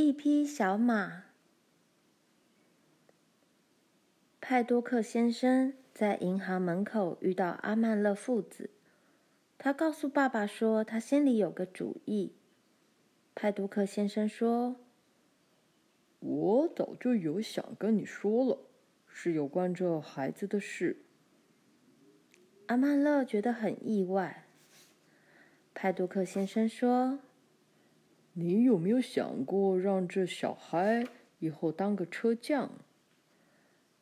一匹小马。派多克先生在银行门口遇到阿曼勒父子，他告诉爸爸说，他心里有个主意。派多克先生说：“我早就有想跟你说了，是有关这孩子的事。”阿曼勒觉得很意外。派多克先生说：“你有没有想过让这小孩以后当个车匠？”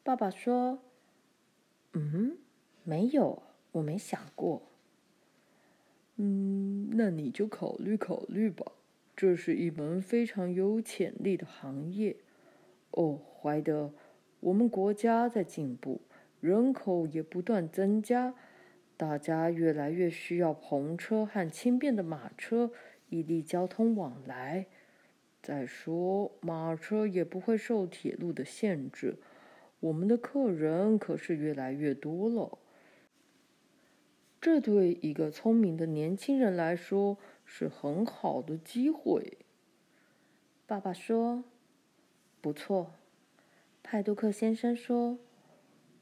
爸爸说：“嗯，没有，我没想过。”“嗯，那你就考虑考虑吧。这是一门非常有潜力的行业。”“哦，怀德，我们国家在进步，人口也不断增加。”大家越来越需要篷车和轻便的马车，异地交通往来。再说，马车也不会受铁路的限制。我们的客人可是越来越多了。这对一个聪明的年轻人来说是很好的机会。爸爸说：“不错。”派多克先生说：“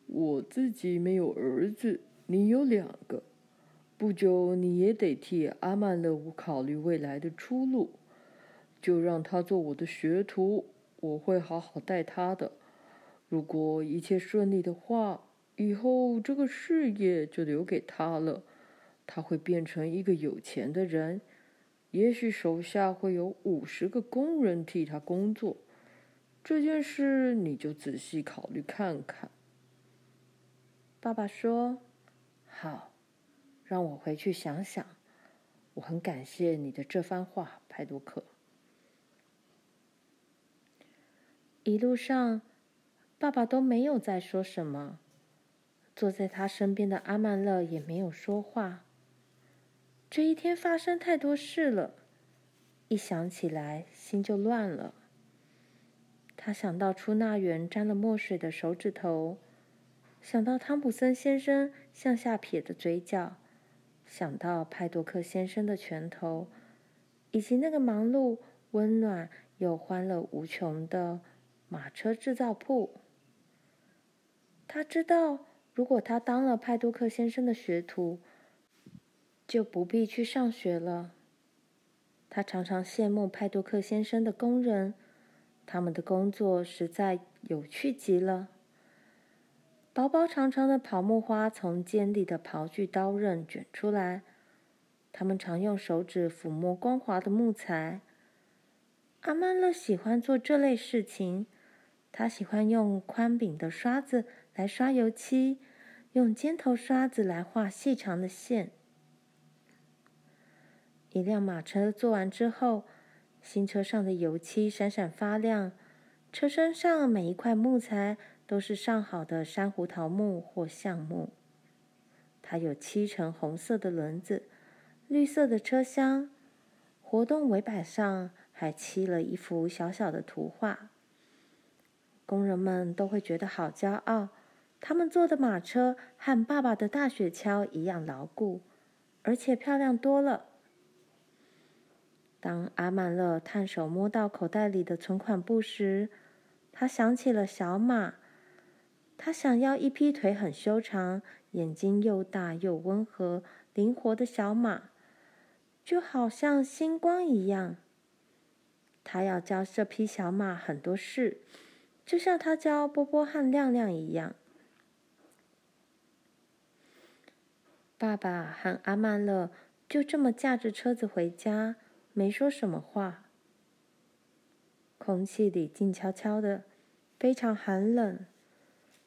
我自己没有儿子。”你有两个，不久你也得替阿曼勒乌考虑未来的出路。就让他做我的学徒，我会好好待他的。如果一切顺利的话，以后这个事业就留给他了。他会变成一个有钱的人，也许手下会有五十个工人替他工作。这件事你就仔细考虑看看。爸爸说。好，让我回去想想。我很感谢你的这番话，派多克。一路上，爸爸都没有再说什么。坐在他身边的阿曼勒也没有说话。这一天发生太多事了，一想起来心就乱了。他想到出纳员沾了墨水的手指头。想到汤普森先生向下撇的嘴角，想到派多克先生的拳头，以及那个忙碌、温暖又欢乐无穷的马车制造铺。他知道，如果他当了派多克先生的学徒，就不必去上学了。他常常羡慕派多克先生的工人，他们的工作实在有趣极了。薄薄长长的刨木花从尖利的刨锯刀刃卷出来，他们常用手指抚摸光滑的木材。阿曼勒喜欢做这类事情，他喜欢用宽柄的刷子来刷油漆，用尖头刷子来画细长的线。一辆马车做完之后，新车上的油漆闪闪发亮，车身上每一块木材。都是上好的珊瑚桃木或橡木。它有漆成红色的轮子，绿色的车厢，活动尾板上还漆了一幅小小的图画。工人们都会觉得好骄傲，他们坐的马车和爸爸的大雪橇一样牢固，而且漂亮多了。当阿曼勒探手摸到口袋里的存款簿时，他想起了小马。他想要一匹腿很修长、眼睛又大又温和、灵活的小马，就好像星光一样。他要教这匹小马很多事，就像他教波波和亮亮一样。爸爸和阿曼勒就这么驾着车子回家，没说什么话。空气里静悄悄的，非常寒冷。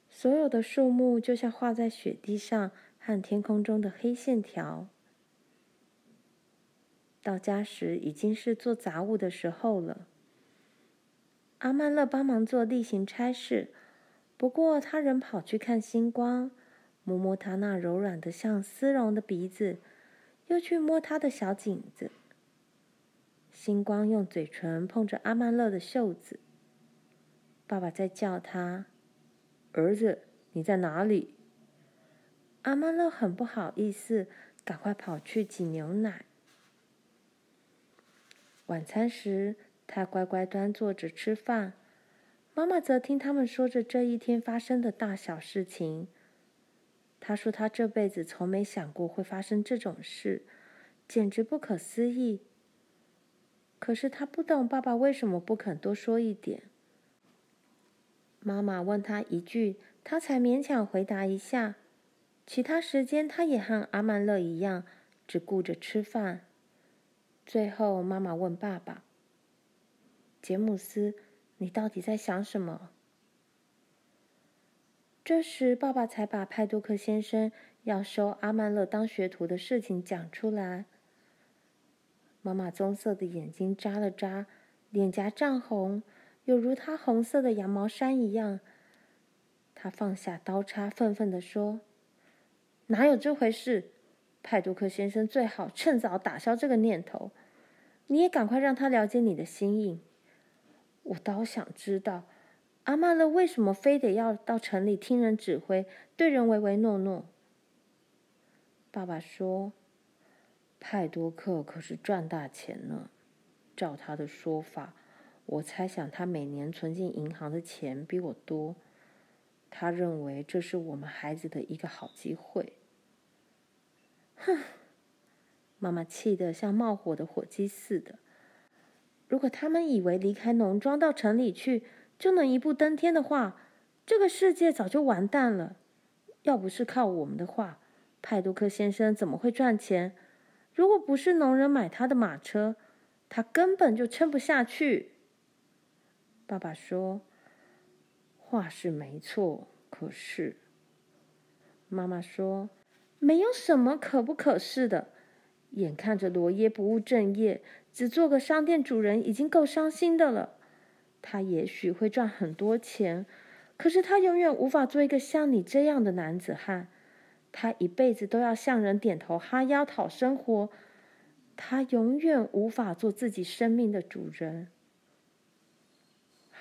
所有的树木就像画在雪地上和天空中的黑线条。到家时已经是做杂物的时候了。阿曼勒帮忙做例行差事，不过他仍跑去看星光，摸摸他那柔软的像丝绒的鼻子，又去摸他的小颈子。星光用嘴唇碰着阿曼勒的袖子。爸爸在叫他。儿子，你在哪里？阿曼勒很不好意思，赶快跑去挤牛奶。晚餐时，他乖乖端坐着吃饭，妈妈则听他们说着这一天发生的大小事情。他说他这辈子从没想过会发生这种事，简直不可思议。可是他不懂爸爸为什么不肯多说一点。妈妈问他一句，他才勉强回答一下。其他时间，他也和阿曼乐一样，只顾着吃饭。最后，妈妈问爸爸：“杰姆斯，你到底在想什么？”这时，爸爸才把派多克先生要收阿曼乐当学徒的事情讲出来。妈妈棕色的眼睛眨了眨，脸颊涨红，有如他红色的羊毛衫一样。他放下刀叉，愤愤地说：“哪有这回事？派多克先生最好趁早打消这个念头。你也赶快让他了解你的心意。我倒想知道，阿曼勒为什么非得要到城里听人指挥，对人唯唯诺诺？”爸爸说。派多克可是赚大钱呢。照他的说法，我猜想他每年存进银行的钱比我多。他认为这是我们孩子的一个好机会。哼！妈妈气得像冒火的火鸡似的。如果他们以为离开农庄到城里去就能一步登天的话，这个世界早就完蛋了。要不是靠我们的话，派多克先生怎么会赚钱？如果不是农人买他的马车，他根本就撑不下去。爸爸说：“话是没错，可是……”妈妈说：“没有什么可不可是的。眼看着罗耶不务正业，只做个商店主人已经够伤心的了。他也许会赚很多钱，可是他永远无法做一个像你这样的男子汉。”他一辈子都要向人点头哈腰讨生活，他永远无法做自己生命的主人。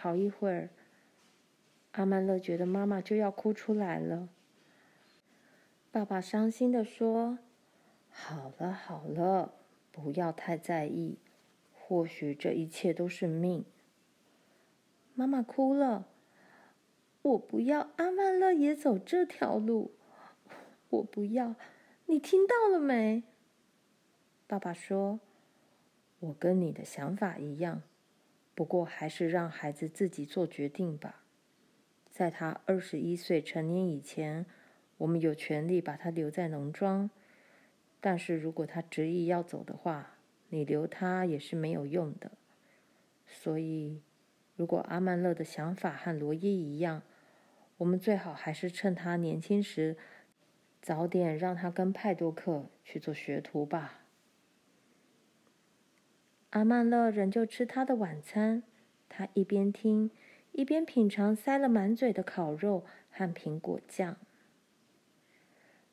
好一会儿，阿曼勒觉得妈妈就要哭出来了。爸爸伤心地说：“好了好了，不要太在意，或许这一切都是命。”妈妈哭了：“我不要阿曼勒也走这条路。”我不要，你听到了没？爸爸说：“我跟你的想法一样，不过还是让孩子自己做决定吧。在他二十一岁成年以前，我们有权利把他留在农庄。但是如果他执意要走的话，你留他也是没有用的。所以，如果阿曼勒的想法和罗伊一样，我们最好还是趁他年轻时。”早点让他跟派多克去做学徒吧。阿曼勒仍旧吃他的晚餐，他一边听，一边品尝塞了满嘴的烤肉和苹果酱。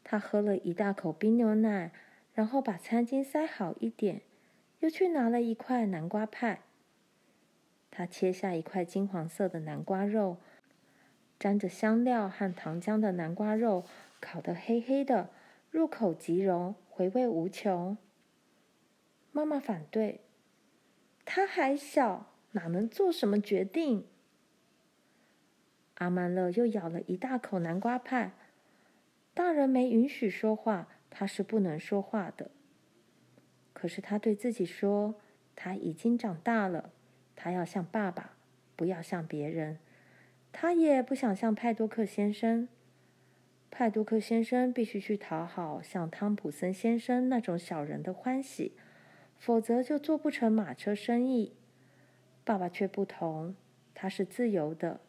他喝了一大口冰牛奶，然后把餐巾塞好一点，又去拿了一块南瓜派。他切下一块金黄色的南瓜肉，沾着香料和糖浆的南瓜肉。烤得黑黑的，入口即溶，回味无穷。妈妈反对，他还小，哪能做什么决定？阿曼勒又咬了一大口南瓜派。大人没允许说话，他是不能说话的。可是他对自己说，他已经长大了，他要像爸爸，不要像别人。他也不想像派多克先生。派多克先生必须去讨好像汤普森先生那种小人的欢喜，否则就做不成马车生意。爸爸却不同，他是自由的。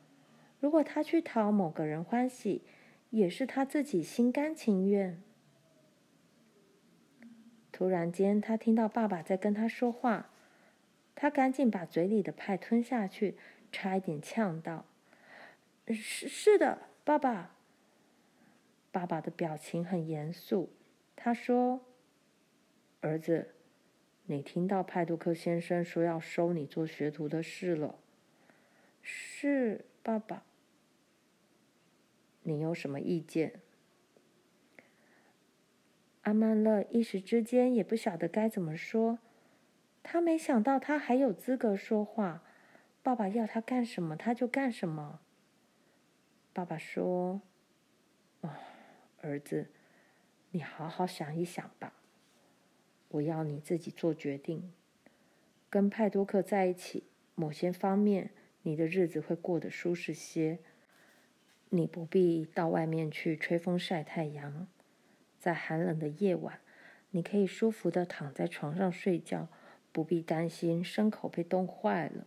如果他去讨某个人欢喜，也是他自己心甘情愿。突然间，他听到爸爸在跟他说话，他赶紧把嘴里的派吞下去，差一点呛到：“是是的，爸爸。”爸爸的表情很严肃，他说：“儿子，你听到派杜克先生说要收你做学徒的事了。”“是，爸爸。”“你有什么意见？”阿曼勒一时之间也不晓得该怎么说。他没想到他还有资格说话。爸爸要他干什么，他就干什么。爸爸说：“哦，儿子，你好好想一想吧。我要你自己做决定。跟派多克在一起，某些方面你的日子会过得舒适些。你不必到外面去吹风晒太阳，在寒冷的夜晚，你可以舒服地躺在床上睡觉，不必担心牲口被冻坏了。”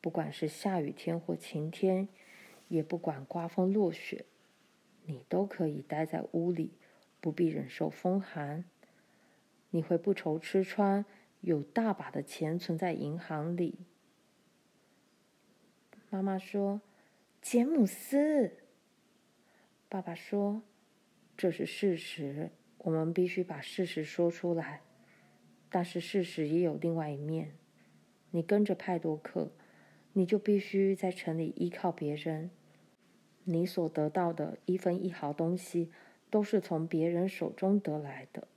不管是下雨天或晴天，也不管刮风落雪，你都可以待在屋里，不必忍受风寒。你会不愁吃穿，有大把的钱存在银行里。妈妈说：“杰姆斯。”爸爸说：“这是事实，我们必须把事实说出来。但是事实也有另外一面。你跟着派多克。”你就必须在城里依靠别人，你所得到的一分一毫东西都是从别人手中得来的。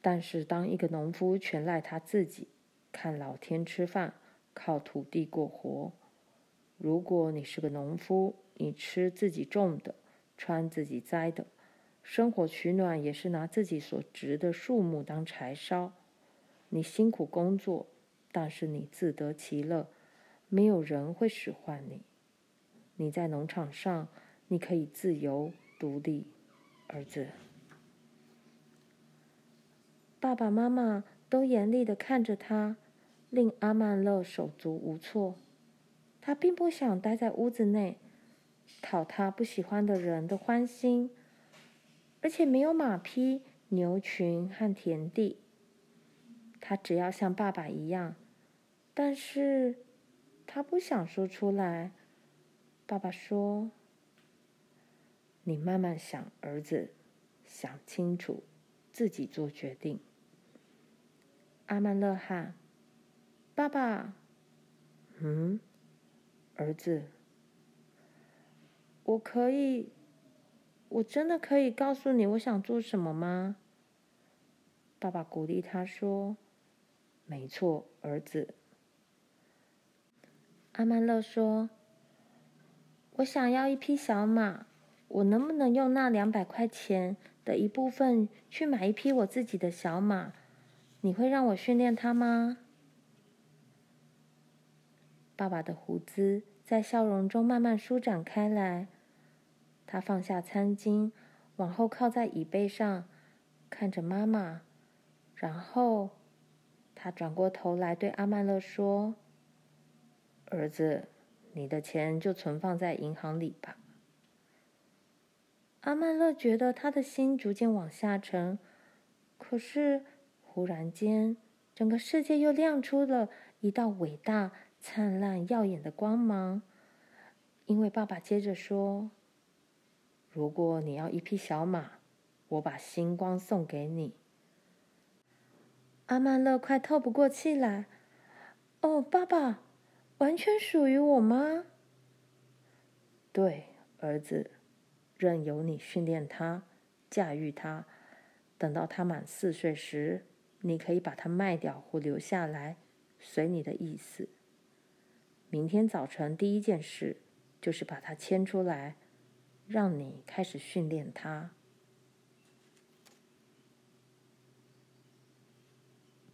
但是，当一个农夫全赖他自己，看老天吃饭，靠土地过活。如果你是个农夫，你吃自己种的，穿自己栽的，生火取暖也是拿自己所植的树木当柴烧，你辛苦工作。但是你自得其乐，没有人会使唤你。你在农场上，你可以自由独立，儿子。爸爸妈妈都严厉地看着他，令阿曼乐手足无措。他并不想待在屋子内，讨他不喜欢的人的欢心，而且没有马匹、牛群和田地。他只要像爸爸一样，但是他不想说出来。爸爸说：“你慢慢想，儿子，想清楚，自己做决定。”阿曼勒喊：“爸爸，嗯，儿子，我可以，我真的可以告诉你我想做什么吗？”爸爸鼓励他说。没错，儿子。阿曼勒说：“我想要一匹小马，我能不能用那两百块钱的一部分去买一匹我自己的小马？你会让我训练它吗？”爸爸的胡子在笑容中慢慢舒展开来，他放下餐巾，往后靠在椅背上，看着妈妈，然后。他转过头来对阿曼勒说：“儿子，你的钱就存放在银行里吧。”阿曼勒觉得他的心逐渐往下沉，可是忽然间，整个世界又亮出了一道伟大、灿烂、耀眼的光芒。因为爸爸接着说：“如果你要一匹小马，我把星光送给你。”阿曼勒快透不过气来。哦，爸爸，完全属于我吗？对，儿子，任由你训练他，驾驭他。等到他满四岁时，你可以把它卖掉或留下来，随你的意思。明天早晨第一件事就是把它牵出来，让你开始训练它。